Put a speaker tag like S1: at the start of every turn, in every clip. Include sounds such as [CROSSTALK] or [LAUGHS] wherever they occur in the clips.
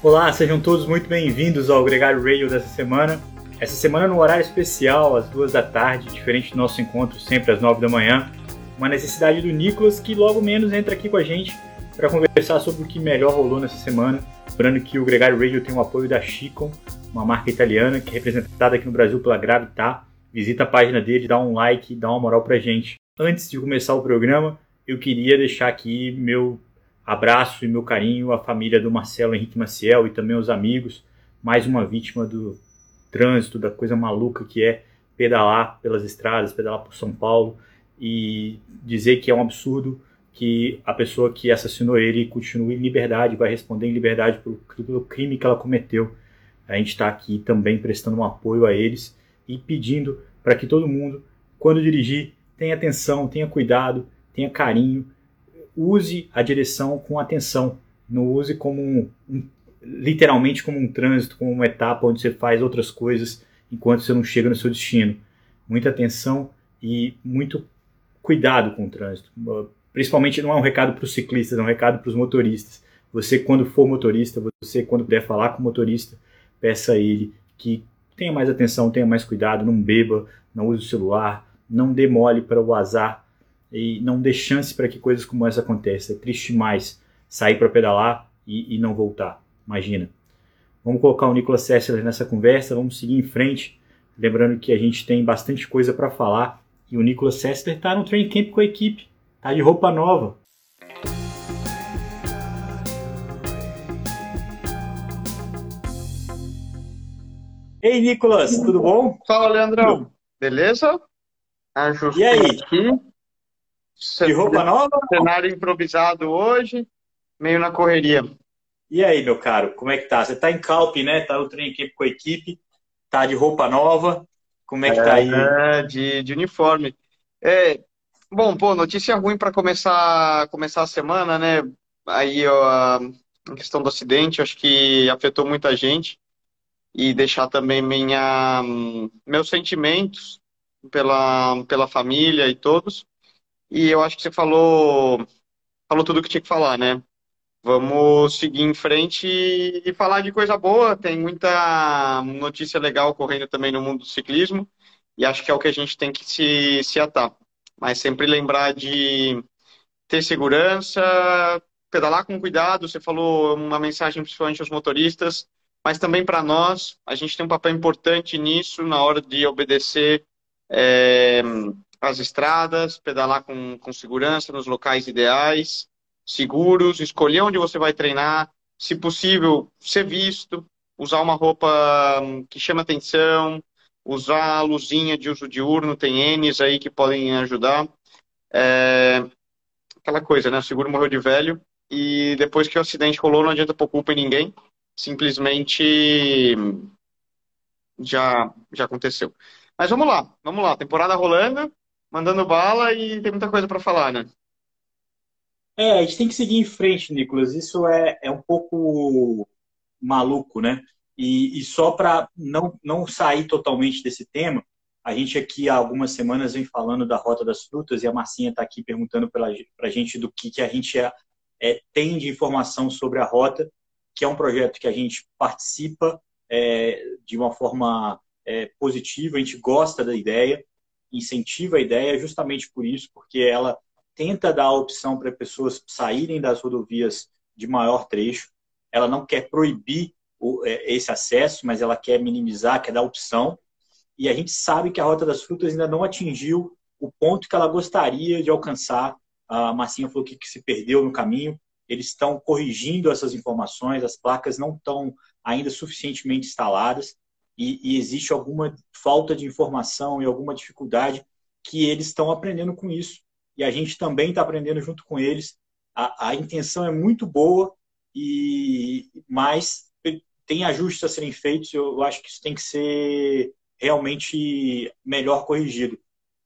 S1: Olá, sejam todos muito bem-vindos ao Gregário Radio dessa semana. Essa semana no horário especial, às duas da tarde, diferente do nosso encontro sempre às nove da manhã. Uma necessidade do Nicolas, que logo menos entra aqui com a gente para conversar sobre o que melhor rolou nessa semana. Lembrando que o Gregário Radio tem o apoio da Chicon, uma marca italiana que é representada aqui no Brasil pela Gravitar. Visita a página dele, dá um like, dá uma moral pra gente. Antes de começar o programa, eu queria deixar aqui meu abraço e meu carinho à família do Marcelo Henrique Maciel e também aos amigos. Mais uma vítima do trânsito, da coisa maluca que é pedalar pelas estradas, pedalar por São Paulo e dizer que é um absurdo que a pessoa que assassinou ele continue em liberdade, vai responder em liberdade pelo, pelo crime que ela cometeu. A gente está aqui também prestando um apoio a eles e pedindo para que todo mundo, quando dirigir, tenha atenção, tenha cuidado, tenha carinho, use a direção com atenção, não use como um, um, literalmente como um trânsito, como uma etapa onde você faz outras coisas enquanto você não chega no seu destino. Muita atenção e muito cuidado com o trânsito. Principalmente não é um recado para os ciclistas, é um recado para os motoristas. Você, quando for motorista, você, quando puder falar com o motorista, peça a ele que tenha mais atenção, tenha mais cuidado, não beba, não use o celular, não dê mole para o azar e não dê chance para que coisas como essa aconteçam. É triste demais sair para pedalar e, e, não voltar. Imagina. Vamos colocar o Nicolas Sessler nessa conversa, vamos seguir em frente. Lembrando que a gente tem bastante coisa para falar e o Nicolas Sessler está no training camp com a equipe. Tá de roupa nova. Ei, Nicolas, tudo bom?
S2: Fala, Leandrão. Beleza?
S1: Ajustei e aí? Aqui. De roupa nova?
S2: Cenário improvisado hoje, meio na correria.
S1: E aí, meu caro, como é que tá? Você tá em Calp, né? Tá no treino com a equipe, tá de roupa nova. Como é que tá aí?
S2: É, de, de uniforme. É, Bom, pô, notícia ruim para começar, começar a semana, né? Aí ó, a questão do acidente, acho que afetou muita gente e deixar também minha, meus sentimentos pela, pela família e todos. E eu acho que você falou, falou tudo que tinha que falar, né? Vamos seguir em frente e falar de coisa boa. Tem muita notícia legal correndo também no mundo do ciclismo e acho que é o que a gente tem que se, se atar mas sempre lembrar de ter segurança, pedalar com cuidado. Você falou uma mensagem principalmente aos motoristas, mas também para nós. A gente tem um papel importante nisso na hora de obedecer é, as estradas, pedalar com, com segurança nos locais ideais, seguros, escolher onde você vai treinar, se possível, ser visto, usar uma roupa hum, que chama atenção, usar a luzinha de uso diurno, tem N's aí que podem ajudar. É... Aquela coisa, né? O seguro morreu de velho e depois que o acidente rolou não adianta pôr culpa em ninguém, simplesmente já, já aconteceu. Mas vamos lá, vamos lá. Temporada rolando, mandando bala e tem muita coisa para falar, né?
S1: É, a gente tem que seguir em frente, Nicolas. Isso é, é um pouco maluco, né? E, e só para não, não sair totalmente desse tema, a gente aqui há algumas semanas vem falando da Rota das Frutas e a Marcinha está aqui perguntando para a gente do que, que a gente é, é, tem de informação sobre a Rota, que é um projeto que a gente participa é, de uma forma é, positiva, a gente gosta da ideia, incentiva a ideia justamente por isso, porque ela tenta dar a opção para pessoas saírem das rodovias de maior trecho, ela não quer proibir é, esse acesso, mas ela quer minimizar, quer dar opção. E a gente sabe que a Rota das Frutas ainda não atingiu o ponto que ela gostaria de alcançar. A Marcinha falou que, que se perdeu no caminho. Eles estão corrigindo essas informações, as placas não estão ainda suficientemente instaladas e, e existe alguma falta de informação e alguma dificuldade que eles estão aprendendo com isso. E a gente também está aprendendo junto com eles. A, a intenção é muito boa, e mas tem ajustes a serem feitos, eu acho que isso tem que ser realmente melhor corrigido.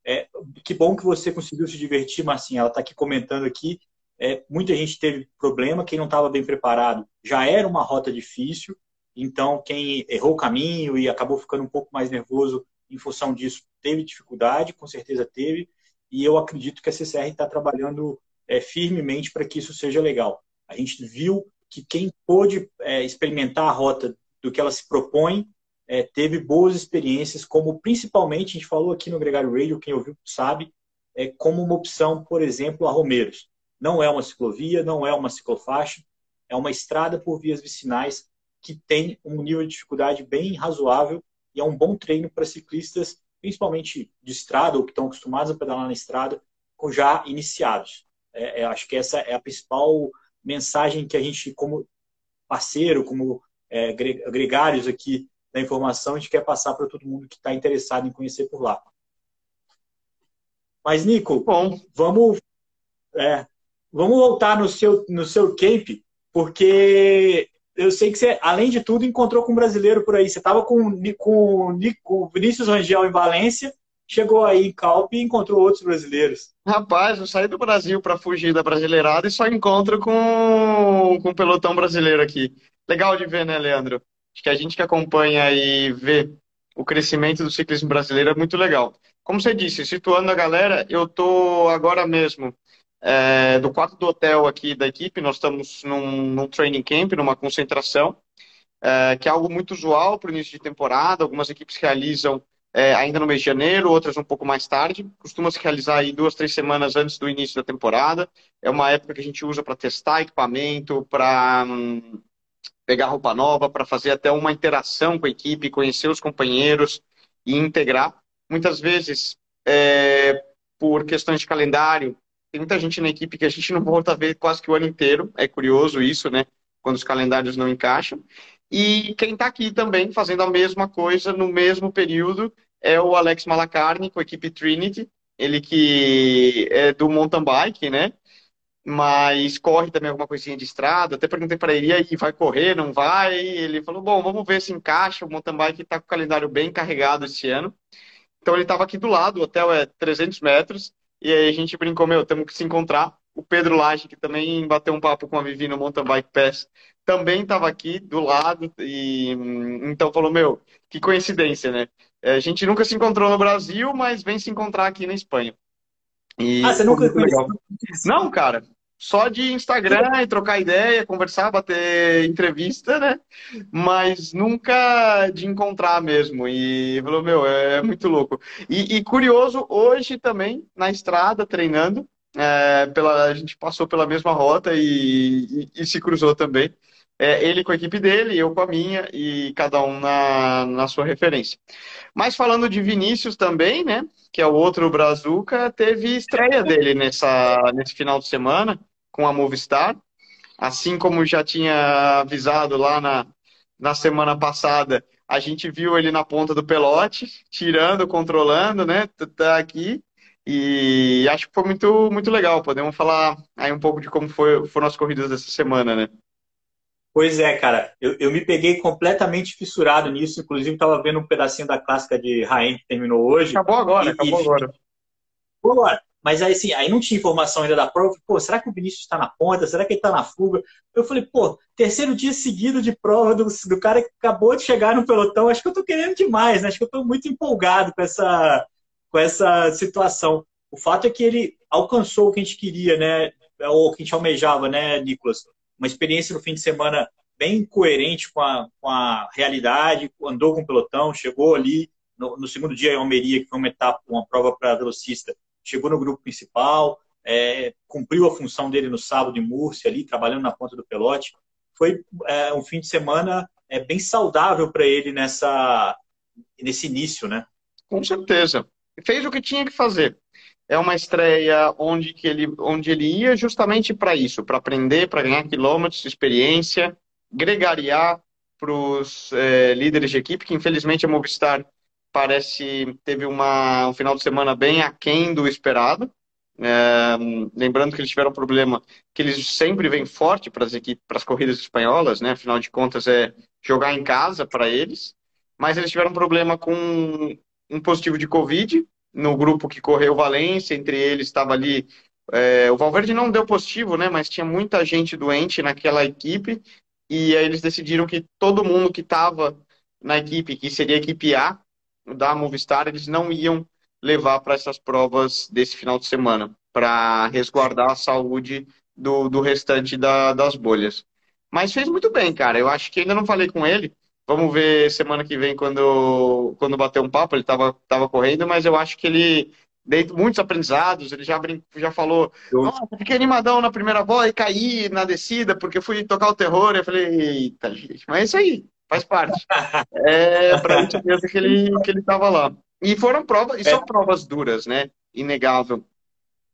S1: É, que bom que você conseguiu se divertir, Marcinha. Ela está aqui comentando aqui. É, muita gente teve problema, quem não estava bem preparado já era uma rota difícil, então quem errou o caminho e acabou ficando um pouco mais nervoso em função disso teve dificuldade, com certeza teve, e eu acredito que a CCR está trabalhando é, firmemente para que isso seja legal. A gente viu que quem pôde é, experimentar a rota do que ela se propõe é, teve boas experiências, como principalmente, a gente falou aqui no Gregário Radio, quem ouviu sabe, é, como uma opção, por exemplo, a Romeiros. Não é uma ciclovia, não é uma ciclofaixa, é uma estrada por vias vicinais que tem um nível de dificuldade bem razoável e é um bom treino para ciclistas, principalmente de estrada ou que estão acostumados a pedalar na estrada, já iniciados. É, é, acho que essa é a principal mensagem que a gente, como parceiro, como é, gregários aqui da informação, a gente quer passar para todo mundo que está interessado em conhecer por lá. Mas, Nico, Bom. vamos, é, vamos voltar no seu, no seu camp, porque eu sei que você, além de tudo, encontrou com um brasileiro por aí. Você estava com, com, com o Vinícius Rangel em Valência, chegou aí em Calpe e encontrou outros brasileiros.
S2: Rapaz, eu saí do Brasil para fugir da brasileirada e só encontro com, com pelotão brasileiro aqui. Legal de ver, né, Leandro? Acho que a gente que acompanha e vê o crescimento do ciclismo brasileiro é muito legal. Como você disse, situando a galera, eu tô agora mesmo é, do quarto do hotel aqui da equipe, nós estamos num, num training camp, numa concentração, é, que é algo muito usual para o início de temporada. Algumas equipes realizam é, ainda no mês de janeiro, outras um pouco mais tarde. Costuma se realizar aí duas, três semanas antes do início da temporada. É uma época que a gente usa para testar equipamento, para hum, pegar roupa nova, para fazer até uma interação com a equipe, conhecer os companheiros e integrar. Muitas vezes, é, por questões de calendário, tem muita gente na equipe que a gente não volta a ver quase que o ano inteiro. É curioso isso, né? Quando os calendários não encaixam. E quem está aqui também fazendo a mesma coisa no mesmo período é o Alex Malacarne, com a equipe Trinity. Ele que é do mountain bike, né? mas corre também alguma coisinha de estrada. Até perguntei para ele, aí vai correr, não vai? Ele falou, bom, vamos ver se encaixa. O mountain bike está com o calendário bem carregado esse ano. Então ele estava aqui do lado, o hotel é 300 metros, e aí a gente brincou, meu, temos que se encontrar. O Pedro Laje, que também bateu um papo com a Vivi no Mountain Bike Pass, também estava aqui do lado, e então falou, meu, que coincidência, né? A gente nunca se encontrou no Brasil, mas vem se encontrar aqui na Espanha.
S1: E ah, você nunca conheceu?
S2: Não, cara. Só de Instagram e trocar ideia, conversar, bater entrevista, né? Mas nunca de encontrar mesmo. E falou, meu, é muito louco. E, e curioso, hoje também, na estrada, treinando, é, pela, a gente passou pela mesma rota e, e, e se cruzou também. É, ele com a equipe dele, eu com a minha, e cada um na, na sua referência. Mas falando de Vinícius também, né? Que é o outro Brazuca, teve estreia dele nessa, nesse final de semana com a Movistar. Assim como já tinha avisado lá na, na semana passada, a gente viu ele na ponta do pelote, tirando, controlando, né? Tá aqui. E acho que foi muito, muito legal. Podemos falar aí um pouco de como foi, foram as corridas dessa semana, né?
S1: Pois é, cara. Eu, eu me peguei completamente fissurado nisso. Inclusive, estava vendo um pedacinho da clássica de Raen que terminou hoje.
S2: Acabou agora, e, acabou e, agora.
S1: agora. Mas aí, assim, aí não tinha informação ainda da prova. Pô, será que o Vinícius está na ponta? Será que ele está na fuga? Eu falei, pô, terceiro dia seguido de prova do, do cara que acabou de chegar no pelotão. Acho que eu estou querendo demais, né? Acho que eu estou muito empolgado com essa, com essa situação. O fato é que ele alcançou o que a gente queria, né? Ou o que a gente almejava, né, Nicolas? uma experiência no fim de semana bem coerente com a, com a realidade, andou com o pelotão, chegou ali no, no segundo dia em Almeria, que foi uma etapa, uma prova para velocista, chegou no grupo principal, é, cumpriu a função dele no sábado em Múrcia, ali, trabalhando na ponta do pelote. Foi é, um fim de semana é, bem saudável para ele nessa, nesse início, né?
S2: Com certeza. Fez o que tinha que fazer é uma estreia onde, que ele, onde ele ia justamente para isso, para aprender, para ganhar quilômetros, experiência, gregariar para os é, líderes de equipe, que infelizmente a Movistar parece teve uma, um final de semana bem aquém do esperado. É, lembrando que eles tiveram um problema que eles sempre vêm forte para as equipes, para as corridas espanholas, né? Afinal de contas é jogar em casa para eles. Mas eles tiveram um problema com um positivo de Covid no grupo que correu Valência, entre eles estava ali. É, o Valverde não deu positivo, né? Mas tinha muita gente doente naquela equipe. E aí eles decidiram que todo mundo que estava na equipe, que seria a equipe A da Movistar, eles não iam levar para essas provas desse final de semana, para resguardar a saúde do, do restante da, das bolhas. Mas fez muito bem, cara. Eu acho que ainda não falei com ele. Vamos ver semana que vem quando, quando bater um papo. Ele estava tava correndo, mas eu acho que ele dei muitos aprendizados. Ele já, brin... já falou: Nossa, fiquei animadão na primeira bola e caí na descida porque fui tocar o terror. Eu falei: Eita, gente, mas é isso aí, faz parte. é pra gente ver que ele, que ele tava lá. E foram provas, e são é. provas duras, né? Inegável,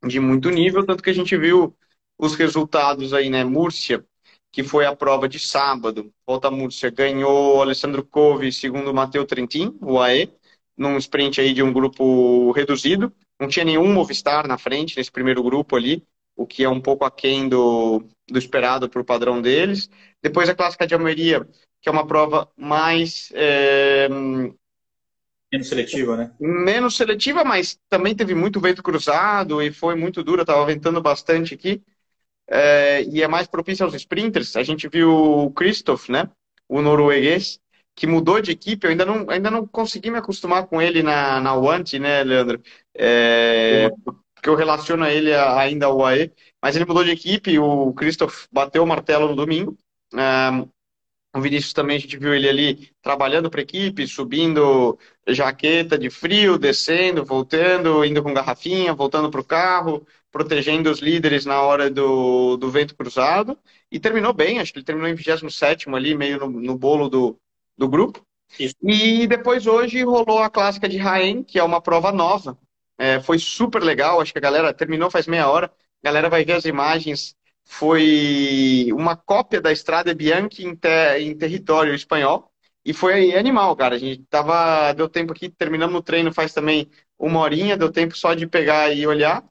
S2: de muito nível, tanto que a gente viu os resultados aí, né? Múrcia, que foi a prova de sábado. Volta Múrcia ganhou Alessandro Cove, segundo Matheus Trentin, o AE num sprint aí de um grupo reduzido. Não tinha nenhum Movistar na frente nesse primeiro grupo ali, o que é um pouco aquém do, do esperado para o padrão deles. Depois a clássica de Almeria, que é uma prova mais. É...
S1: Menos seletiva, né?
S2: Menos seletiva, mas também teve muito vento cruzado e foi muito dura, estava ventando bastante aqui. É, e é mais propício aos sprinters. A gente viu o Christoph, né? O norueguês, que mudou de equipe, eu ainda não, ainda não consegui me acostumar com ele na, na Want, né, Leandro? É, porque eu relaciono ele ainda ao AE, mas ele mudou de equipe, o Christoph bateu o martelo no domingo. o Vinícius também, a gente viu ele ali trabalhando para a equipe, subindo jaqueta de frio, descendo, voltando, indo com garrafinha, voltando para o carro, protegendo os líderes na hora do, do vento cruzado. E terminou bem, acho que ele terminou em 27 ali, meio no, no bolo do, do grupo. Isso. E depois hoje rolou a clássica de Raen, que é uma prova nova. É, foi super legal, acho que a galera terminou faz meia hora. A galera vai ver as imagens. Foi uma cópia da Estrada Bianchi em, ter, em território espanhol. E foi animal, cara. A gente tava. Deu tempo aqui, terminamos o treino faz também uma horinha, deu tempo só de pegar e olhar.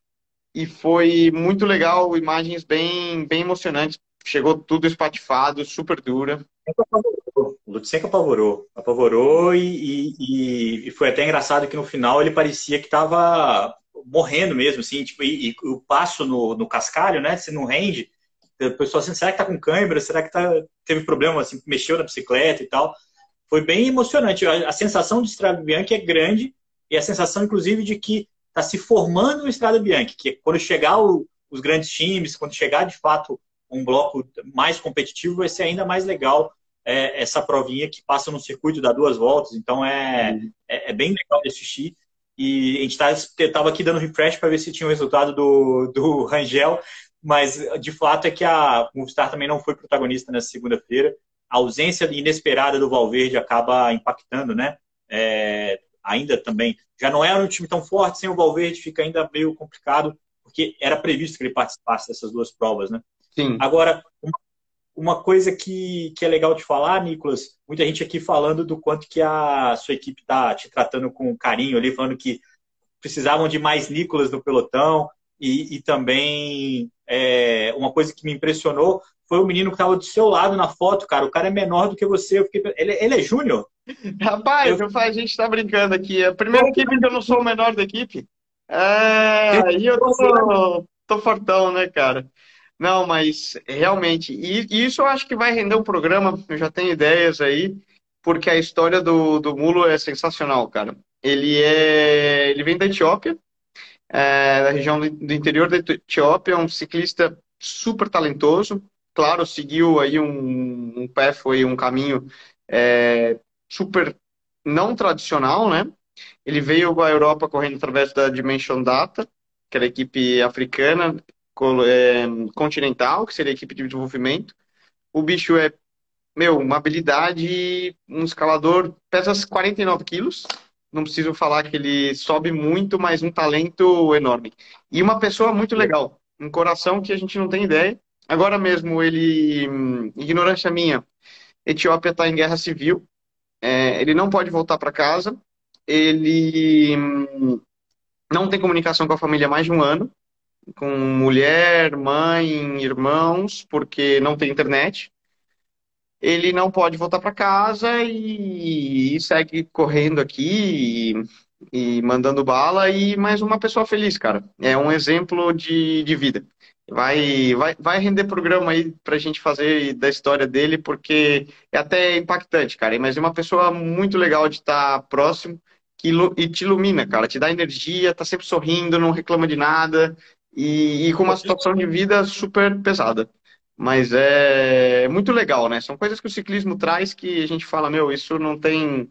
S2: E foi muito legal, imagens bem, bem emocionantes. Chegou tudo espatifado, super dura.
S1: O Lutsenko apavorou. Apavorou e, e, e, foi até engraçado que no final ele parecia que estava morrendo mesmo, assim, tipo, e, e, o passo no, no cascalho, né? Se não rende, o pessoal assim, será que tá com câimbra? Será que tá, teve problema, assim, mexeu na bicicleta e tal? Foi bem emocionante. A, a sensação de Estrada Bianchi é grande e a sensação, inclusive, de que está se formando o Estrada Bianchi, que quando chegar o, os grandes times, quando chegar de fato um bloco mais competitivo, vai ser ainda mais legal é, essa provinha que passa no circuito, dá duas voltas, então é, uhum. é, é, bem legal de assistir. E a gente estava aqui dando refresh para ver se tinha o resultado do, do [LAUGHS] Rangel, mas de fato é que a Movistar também não foi protagonista nessa segunda-feira. A ausência inesperada do Valverde acaba impactando, né? É, ainda também. Já não era um time tão forte, sem o Valverde fica ainda meio complicado, porque era previsto que ele participasse dessas duas provas, né? Sim. Agora, uma coisa que, que é legal de falar, Nicolas, muita gente aqui falando do quanto que a sua equipe está te tratando com carinho ali, falando que precisavam de mais Nicolas no pelotão e, e também é, uma coisa que me impressionou foi o menino que estava do seu lado na foto, cara. O cara é menor do que você. Fiquei... Ele, ele é júnior?
S2: Rapaz, eu... a gente está brincando aqui. É a primeira equipe que eu não sou o menor da equipe. É, aí eu tô, tô fortão, né, cara? Não, mas realmente, e, isso eu acho que vai render um programa, eu já tenho ideias aí, porque a história do, do Mulo é sensacional, cara. Ele é. Ele vem da Etiópia, é, da região do, interior da Etiópia, é um ciclista super talentoso. Claro, seguiu aí um, um foi um caminho é, super não tradicional, né? Ele veio à Europa correndo através da Dimension Data, que era a equipe africana, continental, que seria a equipe de desenvolvimento. O bicho é, meu, uma habilidade, um escalador, pesa 49 quilos. Não preciso falar que ele sobe muito, mas um talento enorme. E uma pessoa muito legal, um coração que a gente não tem ideia. Agora mesmo, ele, hum, ignorância minha, Etiópia está em guerra civil, é, ele não pode voltar para casa, ele hum, não tem comunicação com a família há mais de um ano, com mulher, mãe, irmãos, porque não tem internet. Ele não pode voltar para casa e, e, segue correndo aqui e, e, mandando bala e mais uma pessoa feliz, cara. É um exemplo de, de vida. Vai, vai, vai render programa aí pra gente fazer da história dele, porque é até impactante, cara. Mas é uma pessoa muito legal de estar próximo que, e te ilumina, cara. Te dá energia, tá sempre sorrindo, não reclama de nada e, e, com uma situação de vida super pesada. mas é muito legal, né? São coisas que o ciclismo traz que a gente fala, meu, isso não tem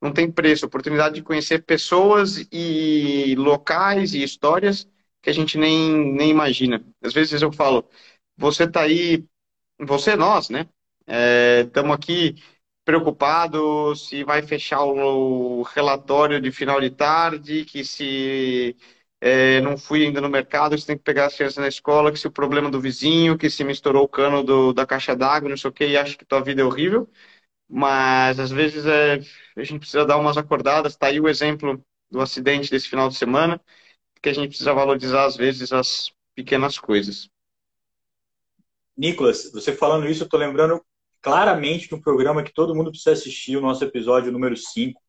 S2: não tem preço, oportunidade de conhecer pessoas e locais e histórias que a gente nem, nem imagina. Às vezes eu falo, você tá aí, você, nós, né? Estamos é, aqui preocupados se vai fechar o relatório de final de tarde, que se é, não fui ainda no mercado, você tem que pegar as crianças na escola, que se o problema do vizinho, que se misturou o cano do, da caixa d'água, não sei o que, e acha que tua vida é horrível. Mas às vezes é, a gente precisa dar umas acordadas. Está aí o exemplo do acidente desse final de semana, que a gente precisa valorizar às vezes as pequenas coisas.
S1: Nicolas, você falando isso, eu estou lembrando claramente de um programa que todo mundo precisa assistir, o nosso episódio número 5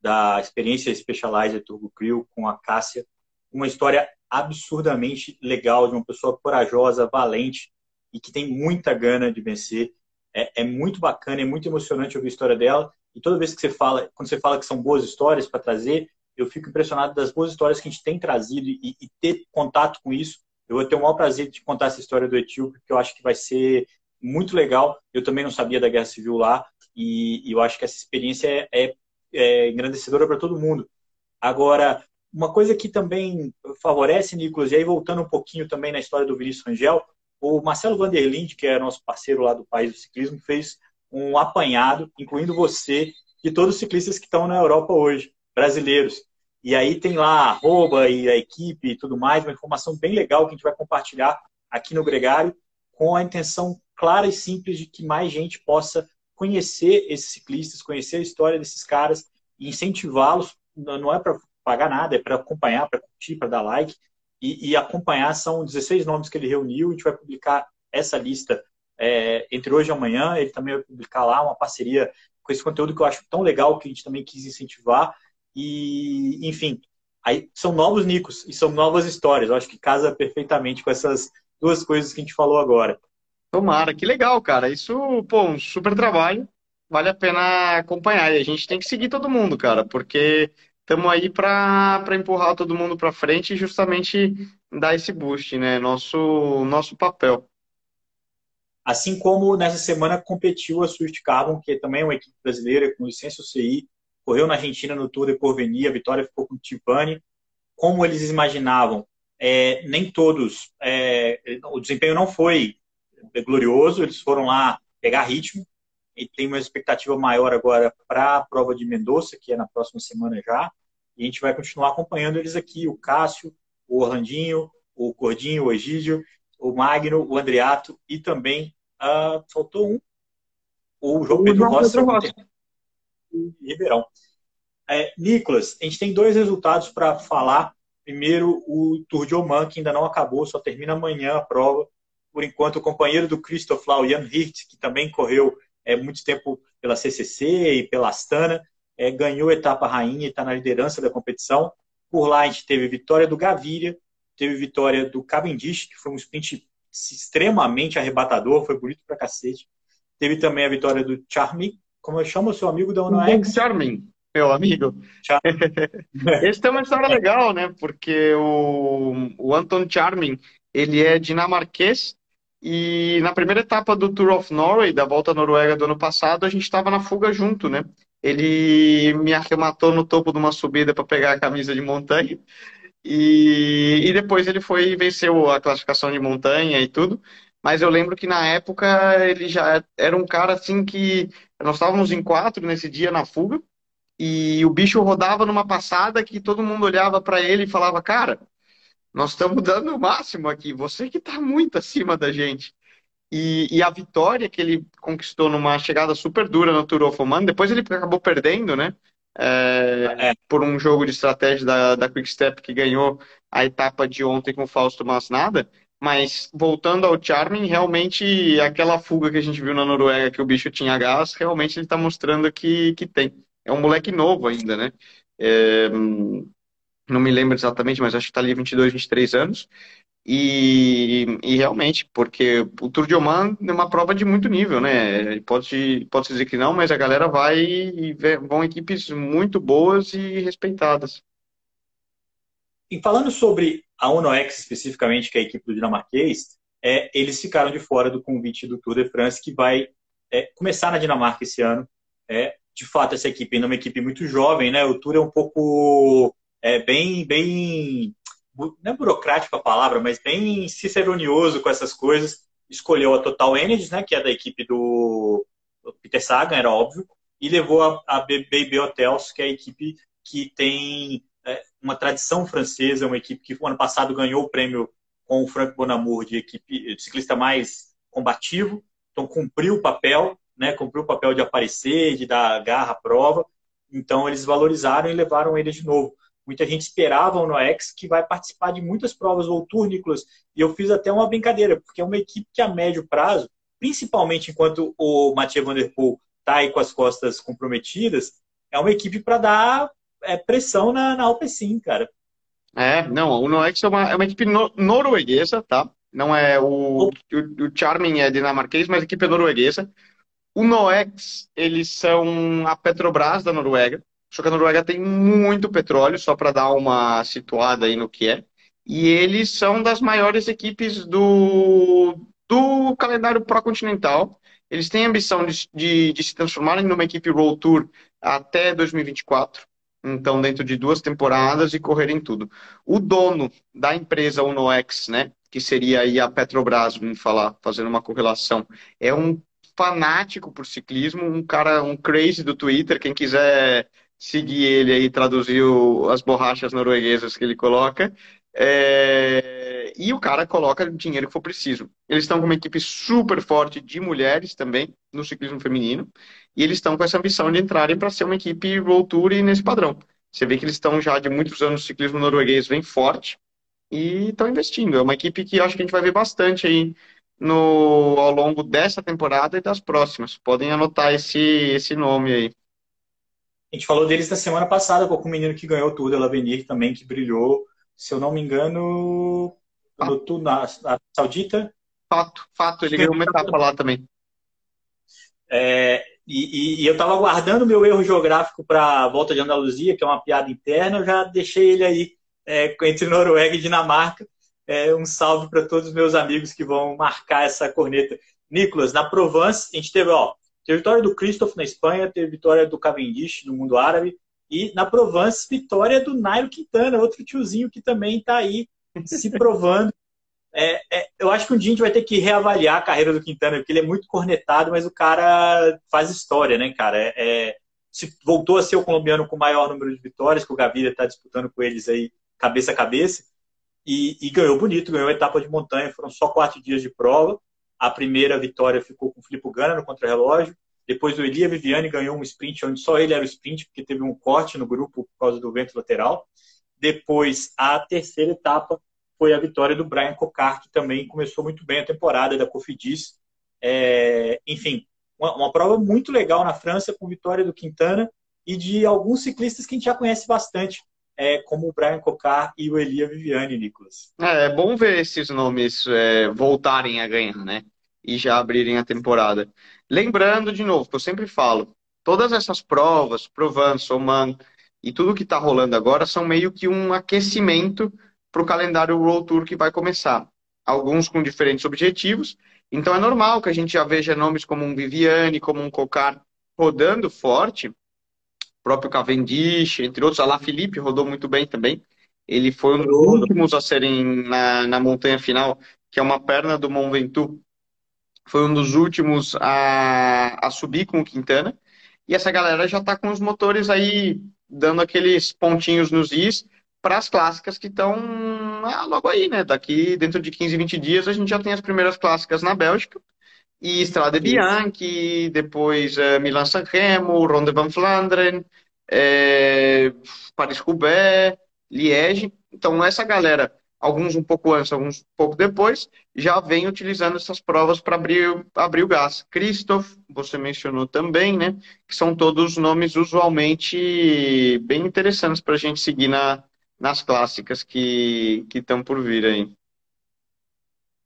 S1: da experiência Specialized Turbo Crew com a Cássia. Uma história absurdamente legal de uma pessoa corajosa, valente e que tem muita gana de vencer. É, é muito bacana, é muito emocionante ouvir a história dela. E toda vez que você fala, quando você fala que são boas histórias para trazer, eu fico impressionado das boas histórias que a gente tem trazido e, e, ter contato com isso. Eu vou ter o maior prazer de contar essa história do Etíope, porque eu acho que vai ser muito legal. Eu também não sabia da Guerra Civil lá e, e eu acho que essa experiência é, é, é engrandecedora para todo mundo. Agora, uma coisa que também favorece, Nicolas, e aí voltando um pouquinho também na história do Vinícius Rangel, o Marcelo Vanderlind, que é nosso parceiro lá do País do Ciclismo, fez um apanhado, incluindo você, de todos os ciclistas que estão na Europa hoje, brasileiros. E aí tem lá a arroba e a equipe e tudo mais, uma informação bem legal que a gente vai compartilhar aqui no Gregário, com a intenção clara e simples de que mais gente possa conhecer esses ciclistas, conhecer a história desses caras incentivá-los. Não é para pagar nada, é para acompanhar, para curtir, para dar like e, e, acompanhar. São 16 nomes que ele reuniu. A gente vai publicar essa lista é, entre hoje e amanhã. Ele também vai publicar lá uma parceria com esse conteúdo que eu acho tão legal que a gente também quis incentivar. E, enfim, aí são novos Nicos e são novas histórias. Eu acho que casa perfeitamente com essas duas coisas que a gente falou agora.
S2: Tomara, que legal, cara. Isso, pô, um super trabalho. Vale a pena acompanhar. E a gente tem que seguir todo mundo, cara, porque estamos aí para empurrar todo mundo para frente e justamente dar esse boost, né? Nosso, nosso papel.
S1: Assim como nessa semana competiu a Swift Carbon, que também é uma equipe brasileira com licença UCI, correu na Argentina no Tour de Porvenir, a vitória ficou com o Tivani. Como eles imaginavam, é, nem todos, é, o desempenho não foi glorioso, eles foram lá pegar ritmo, e tem uma expectativa maior agora para a prova de Mendoza, que é na próxima semana já. E a gente vai continuar acompanhando eles aqui, o Cássio, o Orlandinho, o Gordinho, o Egídio, o Magno, o Andreato e também uh, faltou um, o João Pedro Rossi e Ribeirão. É, Nicolas, a gente tem dois resultados para falar. Primeiro, o Tour de Oman, que ainda não acabou, só termina amanhã a prova. Por enquanto, o companheiro do Christoph lá, o Jan Hirt, que também correu é, muito tempo pela CCC e pela Astana, é, ganhou a etapa rainha e está na liderança da competição. Por lá a gente teve vitória do Gaviria, teve vitória do Cavendish, que foi um sprint extremamente arrebatador, foi bonito pra cacete. Teve também a vitória do Charming, como eu chamo o seu amigo da
S2: UNOX? Charming, meu amigo. [LAUGHS] Esse tem uma história legal, né? Porque o, o Anton Charming, ele é dinamarquês e na primeira etapa do Tour of Norway, da Volta à Noruega do ano passado, a gente estava na fuga junto, né? Ele me arrematou no topo de uma subida para pegar a camisa de montanha. E, e depois ele foi e venceu a classificação de montanha e tudo. Mas eu lembro que na época ele já era um cara assim que. Nós estávamos em quatro nesse dia na fuga. E o bicho rodava numa passada que todo mundo olhava para ele e falava: Cara, nós estamos dando o máximo aqui, você que está muito acima da gente. E, e, a vitória que ele conquistou numa chegada super dura no Tour of Oman, depois ele acabou perdendo, né? É, é. Por um jogo de estratégia da, da Quick Step que ganhou a etapa de ontem com o Fausto Masnada. Mas voltando ao Charming, realmente aquela fuga que a gente viu na Noruega que o bicho tinha gás, realmente ele está mostrando que, que tem. É um moleque novo ainda, né? É, não me lembro exatamente, mas acho que está ali 22, 23 anos. E, e, realmente, porque o Tour de Oman é uma prova de muito nível, né? Pode, pode dizer que não, mas a galera vai e vão equipes muito boas e respeitadas.
S1: E falando sobre a UNOX especificamente, que é a equipe do dinamarquês, é, eles ficaram de fora do convite do Tour de France, que vai é, começar na Dinamarca esse ano. É, de fato, essa equipe ainda é uma equipe muito jovem, né? O Tour é um pouco é, bem, bem, não é burocrático a palavra, mas bem ciceronioso com essas coisas. Escolheu a Total Energies, né? Que é da equipe do Peter Sagan, era óbvio, e levou a, a Baby Hotels, que é a equipe que tem é, uma tradição francesa, uma equipe que no ano passado ganhou o prêmio com o Frank Bonamour de equipe de ciclista mais combativo, então cumpriu o papel, né, cumpriu o papel de aparecer, de dar garra à prova, então eles valorizaram e levaram ele de novo. Muita gente esperava o Noex, que vai participar de muitas provas ou Tour, Nicolas, e eu fiz até uma brincadeira, porque é uma equipe que a médio prazo, principalmente enquanto o Mathieu Van Der Poel está aí com as costas comprometidas, é uma equipe para dar é, pressão na, na Alpecin, cara.
S2: É, não, o Noex é uma, é uma equipe no, norueguesa, tá? Não é o, o, o Charming é dinamarquês, mas a equipe é norueguesa. O Noex, eles são a Petrobras da Noruega. Só que a Noruega tem muito petróleo, só para dar uma situada aí no que é. E eles são das maiores equipes do, do calendário pró-continental. Eles têm a ambição de, de, de se transformarem numa equipe World Tour até 2024 então dentro de duas temporadas e correrem tudo. O dono da empresa Unoex, né, que seria aí a Petrobras, vamos falar, fazendo uma correlação, é um fanático por ciclismo, um cara, um crazy do Twitter, quem quiser seguir ele aí, traduzir o, as borrachas norueguesas que ele coloca, é... e o cara coloca o dinheiro que for preciso. Eles estão com uma equipe super forte de mulheres também, no ciclismo feminino, e eles estão com essa ambição de entrarem para ser uma equipe World Tour e nesse padrão. Você vê que eles estão já de muitos anos no ciclismo norueguês bem forte e estão investindo. É uma equipe que acho que a gente vai ver bastante aí no, ao longo dessa temporada e das próximas. Podem anotar esse, esse nome aí.
S1: A gente falou deles na semana passada com o menino que ganhou tudo, Elavenir também, que brilhou, se eu não me engano, no Tour na, na Saudita.
S2: Fato, fato, ele ganhou uma etapa lá também.
S1: É, e, e, e, eu estava guardando meu erro geográfico para a volta de Andaluzia, que é uma piada interna, eu já deixei ele aí é, entre Noruega e Dinamarca. É, um salve para todos os meus amigos que vão marcar essa corneta. Nicolas, na Provence, a gente teve, ó, teve vitória do Christoph na Espanha, teve vitória do Cavendish no mundo árabe, e na Provence, vitória do Nairo Quintana, outro tiozinho que também está aí se [LAUGHS] provando é, é, eu acho que um dia a gente vai ter que reavaliar a carreira do Quintana, porque ele é muito cornetado, mas o cara faz história, né, cara? É, é se voltou a ser o colombiano com o maior número de vitórias, que o Gaviria está disputando com eles aí cabeça a cabeça, e, e, ganhou bonito, ganhou a etapa de montanha, foram só quatro dias de prova. A primeira vitória ficou com o Filipe Gana no contrarrelógio, depois o Elia Viviani ganhou um sprint, onde só ele era o sprint, porque teve um corte no grupo por causa do vento lateral. Depois, a terceira etapa foi a vitória do Brian Cocard, que também começou muito bem a temporada da Cofidis. É, enfim, uma, uma, prova muito legal na França, com vitória do Quintana e de alguns ciclistas que a gente já conhece bastante, é, como o Brian Cocard e o Elia Viviani, Nicolas.
S2: É, é bom ver esses nomes é, voltarem a ganhar, né? E já abrirem a temporada. Lembrando, de novo, que eu sempre falo, todas essas provas, Provence, Oman e tudo que está rolando agora são meio que um aquecimento para o calendário World Tour que vai começar. Alguns com diferentes objetivos. Então é normal que a gente já veja nomes como um Viviane, como um Cocar rodando forte. O próprio Cavendish, entre outros. A Felipe rodou muito bem também. Ele foi um dos últimos a serem na, na montanha final, que é uma perna do Mont Ventoux. Foi um dos últimos a, a subir com o Quintana. E essa galera já está com os motores aí dando aqueles pontinhos nos is para as clássicas que estão ah, logo aí, né? Daqui dentro de 15, 20 dias a gente já tem as primeiras clássicas na Bélgica. E Strade Bianchi, depois é, Milan-San Remo, Ronde van Flandren, é, Paris-Roubaix, Liège. Então essa galera, alguns um pouco antes, alguns um pouco depois, já vem utilizando essas provas para abrir, abrir o gás. Christoph, você mencionou também, né? Que são todos nomes usualmente bem interessantes para a gente seguir na, nas clássicas que estão por vir aí.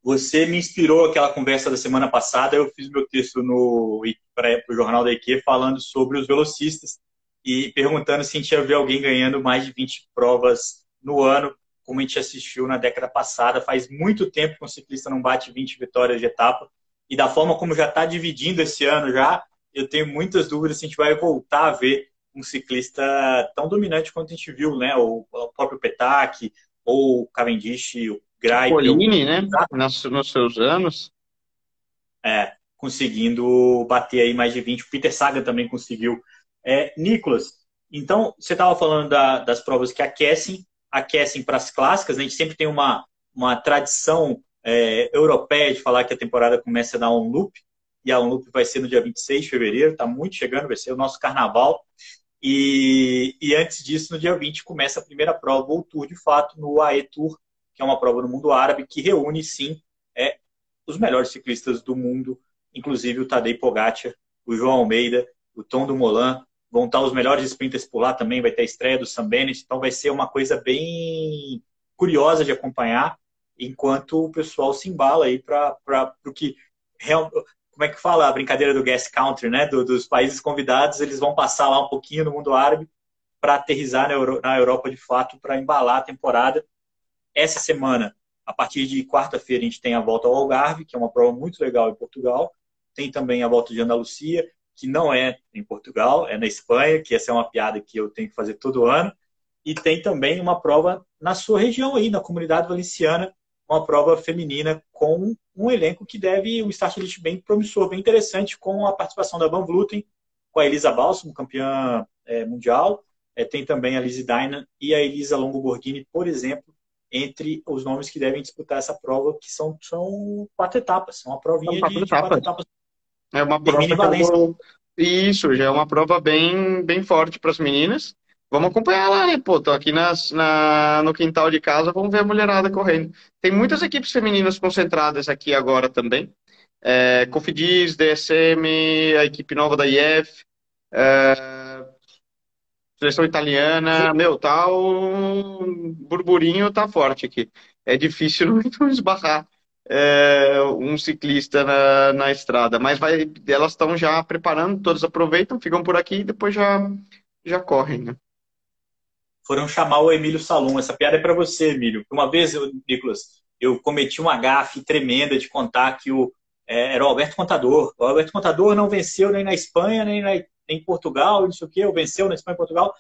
S1: Você me inspirou aquela conversa da semana passada. Eu fiz meu texto no para o jornal da IQ falando sobre os velocistas e perguntando se a gente ia ver alguém ganhando mais de 20 provas no ano como a gente assistiu na década passada. Faz muito tempo que um ciclista não bate 20 vitórias de etapa. E da forma como já está dividindo esse ano já, eu tenho muitas dúvidas se a gente vai voltar a ver um ciclista tão dominante quanto a gente viu, né? O, o próprio Petak, ou o Cavendish, o Greipel.
S2: Polini, né? Nos, nos seus anos.
S1: É, conseguindo bater aí mais de 20. O Peter Saga também conseguiu. É, Nicolas, então você estava falando da, das provas que aquecem, aquecem para as clássicas, né? a gente sempre tem uma, uma tradição é, europeia de falar que a temporada começa a dar um loop, e a um loop vai ser no dia 26 de fevereiro, está muito chegando, vai ser o nosso carnaval. E, e, antes disso, no dia 20, começa a primeira prova, o Tour de fato, no AE Tour, que é uma prova no mundo árabe, que reúne, sim, é, os melhores ciclistas do mundo, inclusive o Tadej Pogacar, o João Almeida, o Tom Dumoulin, vão estar os melhores sprinters por lá também, vai ter a estreia do Sam Bennett, então vai ser uma coisa bem curiosa de acompanhar, enquanto o pessoal se embala aí para o que como é que fala a brincadeira do guest country, né? Do, dos países convidados, eles vão passar lá um pouquinho no mundo árabe para aterrizar na, Euro, na Europa de fato, para embalar a temporada. Essa semana, a partir de quarta-feira, a gente tem a volta ao Algarve, que é uma prova muito legal em Portugal. Tem também a volta de Andalucia, que não é em Portugal, é na Espanha, que essa é uma piada que eu tenho que fazer todo ano. E tem também uma prova na sua região aí, na comunidade valenciana, uma prova feminina com um elenco que deve um start elite bem promissor, bem interessante, com a participação da Van Vluten, com a Elisa Balsam, campeã é, mundial, é, tem também a Lizzie Dynan e a Elisa Longo Borghini, por exemplo, entre os nomes que devem disputar essa prova, que são, são quatro etapas, são uma provinha
S2: quatro
S1: de,
S2: etapas.
S1: de, quatro etapas.
S2: É uma prova. Isso, já é uma prova bem, bem forte para as meninas. Vamos acompanhar lá, né? Pô, tô aqui nas, na, no quintal de casa, vamos ver a mulherada correndo. Tem muitas equipes femininas concentradas aqui agora também. É, Cofidis, DSM, a equipe nova da IF, é, seleção italiana, meu, tá o burburinho tá forte aqui. É difícil [LAUGHS] não esbarrar é, um ciclista na, na estrada, mas vai, elas estão já preparando, todas aproveitam, ficam por aqui e depois já, já correm, né?
S1: foram chamar o Emílio Salum. Essa piada é para você, Emílio. Uma vez, eu, Nicolas, eu cometi uma gafe tremenda de contar que o, é, era o Alberto Contador. O Alberto Contador não venceu nem na Espanha, nem, na, nem em Portugal, não sei o quê. Ou venceu na Espanha e Portugal.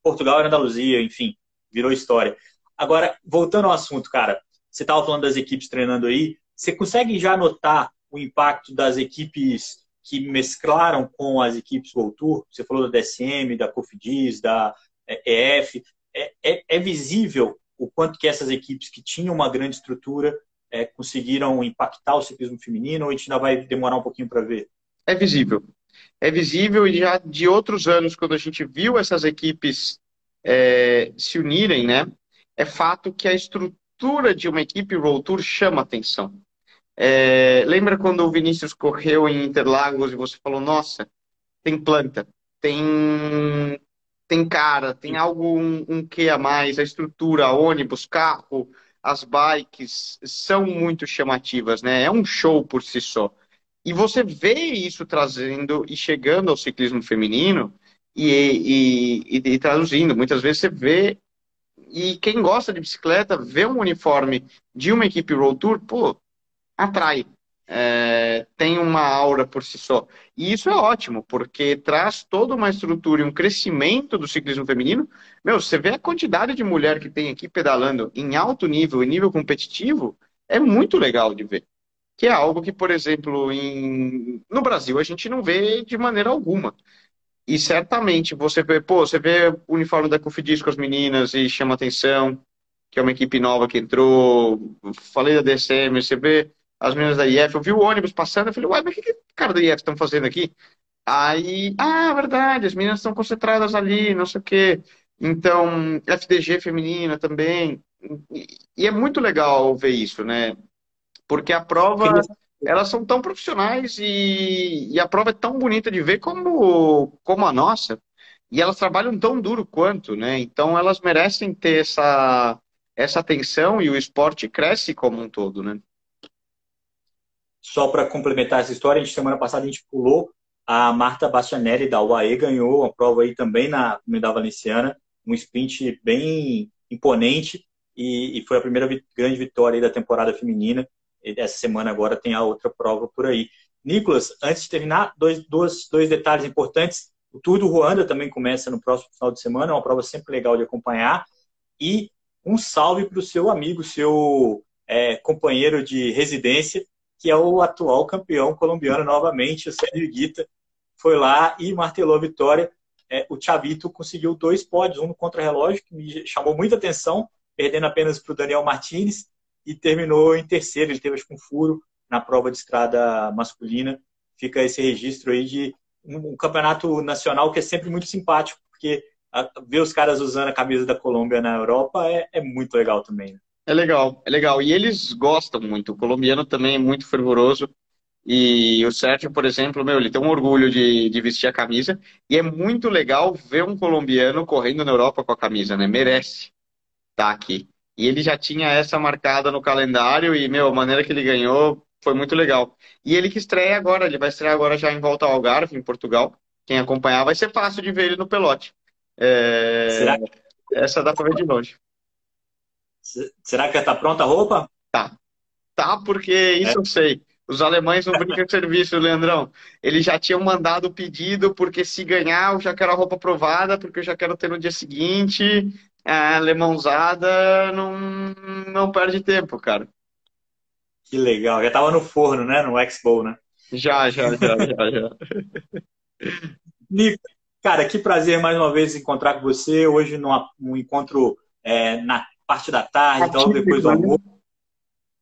S1: Portugal era Andaluzia, enfim, virou história. Agora, voltando ao assunto, cara, você estava falando das equipes treinando aí. Você consegue já notar o impacto das equipes que mesclaram com as equipes World Tour? Você falou da DSM, da Cofidis, da EF, é, é, é, visível o quanto que essas equipes que tinham uma grande estrutura é, conseguiram impactar o ciclismo feminino ou a gente ainda vai demorar um pouquinho para ver?
S2: É visível. É visível e já de outros anos, quando a gente viu essas equipes é, se unirem, né, é fato que a estrutura de uma equipe World Tour chama atenção. É, lembra quando o Vinícius correu em Interlagos e você falou, nossa, tem planta, tem tem cara, tem algo, um, um que a mais, a estrutura, ônibus, carro, as bikes são muito chamativas, né? É um show por si só. E você vê isso trazendo e chegando ao ciclismo feminino e, e, e, e traduzindo. Muitas vezes você vê, e quem gosta de bicicleta, vê um uniforme de uma equipe Road Tour, pô, atrai é, tem uma aura por si só. E isso é ótimo, porque traz toda uma estrutura e um crescimento do ciclismo feminino. Meu, você vê a quantidade de mulher que tem aqui pedalando em alto nível, em nível competitivo, é muito legal de ver. Que é algo que, por exemplo, em... no Brasil a gente não vê de maneira alguma. E certamente você vê, pô, você vê o uniforme da Cofidis com as meninas e chama atenção, que é uma equipe nova que entrou. Falei da DSM, você vê as meninas da IF, eu vi o ônibus passando, eu falei, uai, mas o que, que os caras da IF estão fazendo aqui? Aí, ah, verdade, as meninas estão concentradas ali, não sei o quê. Então, FDG feminina também. E é muito legal ver isso, né? Porque a prova, elas são tão profissionais e, e a prova é tão bonita de ver como, como a nossa. E elas trabalham tão duro quanto, né? Então, elas merecem ter essa, essa atenção e o esporte cresce como um todo, né?
S1: Só para complementar essa história, a gente, semana passada a gente pulou a Marta Bastianelli da UAE, ganhou uma prova aí também na Comunidade Valenciana, um sprint bem imponente. e, e foi a primeira grande vitória da temporada feminina. Essa semana agora tem a outra prova por aí. Nicolas, antes de terminar, dois, dois, dois detalhes importantes. O Tour do Ruanda também começa no próximo final de semana, é uma prova sempre legal de acompanhar. E um salve para o seu amigo, seu é, companheiro de residência, que é o atual campeão colombiano novamente, o Sérgio Guita, foi lá e martelou a vitória. É, o Chavito conseguiu dois pódios, um no contra-relógio, que me chamou muita atenção, perdendo apenas para o Daniel Martinez, e terminou em terceiro. Ele teve acho, um furo na prova de estrada masculina. Fica esse registro aí de um, campeonato nacional que é sempre muito simpático, porque ver os caras usando a camisa da Colômbia na Europa é, é muito legal também. Né?
S2: É legal, é legal. E eles gostam muito. O colombiano também é muito fervoroso. E o Sérgio, por exemplo, meu, ele tem um orgulho de, de vestir a camisa. E é muito legal ver um colombiano correndo na Europa com a camisa, né? Merece estar aqui. E ele já tinha essa marcada no calendário e, meu, a maneira que ele ganhou foi muito legal. E ele que estreia agora, ele vai estrear agora já em volta ao Algarve, em Portugal. Quem acompanhar vai ser fácil de ver ele no pelote. É... Será? Essa dá para ver de longe.
S1: Será que já está pronta a roupa?
S2: Tá. Tá, porque isso é. eu sei. Os alemães não brincam de serviço, Leandrão. Eles já tinham mandado o pedido, porque se ganhar, eu já quero a roupa aprovada, porque eu já quero ter no dia seguinte. A alemãozada não, não perde tempo, cara.
S1: Que legal. Já tava no forno, né? No Expo, né?
S2: Já, já, já, já, já. [LAUGHS]
S1: Nico, cara, que prazer mais uma vez encontrar com você. Hoje num encontro é, na parte da tarde, então depois do né? almoço.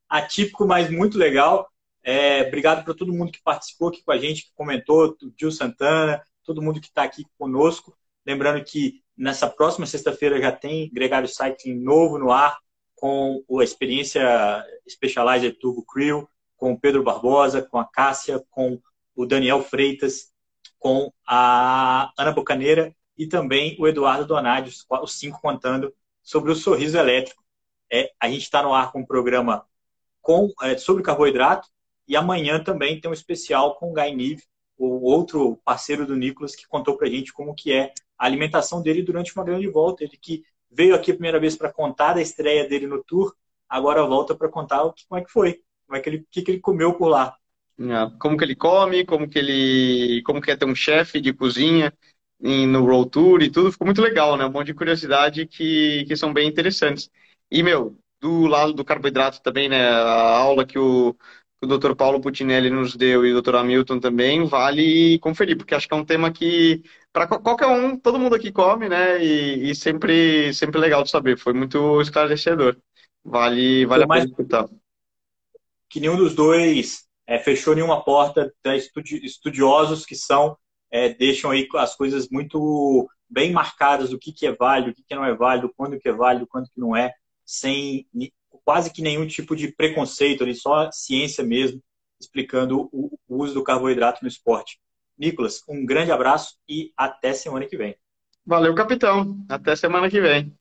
S1: Atípico, mas muito legal. É, obrigado para todo mundo que participou aqui com a gente, que comentou, o Gil Santana, todo mundo que está aqui conosco. Lembrando que nessa próxima sexta-feira já tem Gregário Cycling novo no ar, com a experiência Specialized Turbo Crew, com o Pedro Barbosa, com a Cássia, com o Daniel Freitas, com a Ana Bocaneira e também o Eduardo Donadi, os cinco contando sobre o sorriso elétrico. É, a gente está no ar com um programa com, é, sobre carboidrato e amanhã também tem um especial com o Guy Nive, o outro parceiro do Nicolas, que contou para a gente como que é a alimentação dele durante uma grande volta. Ele que veio aqui a primeira vez para contar da estreia dele no Tour, agora volta para contar o que, como é que foi, como é que ele, que, que ele comeu por lá.
S2: É, como que ele come, como que ele, como que é ter um chefe de cozinha, no Roll Tour e tudo, ficou muito legal, né? Um monte de curiosidade que, que são bem interessantes. E, meu, do lado do carboidrato também, né? A aula que o, o Dr. Paulo Putinelli nos deu e o Dr. Hamilton também, vale conferir, porque acho que é um tema que, para qualquer um, todo mundo aqui come, né? E, e, sempre, sempre legal de saber. Foi muito esclarecedor. Vale, vale a pena escutar.
S1: Que nenhum dos dois é, fechou nenhuma porta, né? estudiosos que são é, deixam aí as coisas muito bem marcadas do que, que é válido, o que, que não é válido, quando que é válido, quando que não é, sem quase que nenhum tipo de preconceito, ali, só ciência mesmo, explicando o, o uso do carboidrato no esporte. Nicolas, um grande abraço e até semana que vem.
S2: Valeu, capitão. Até semana que vem.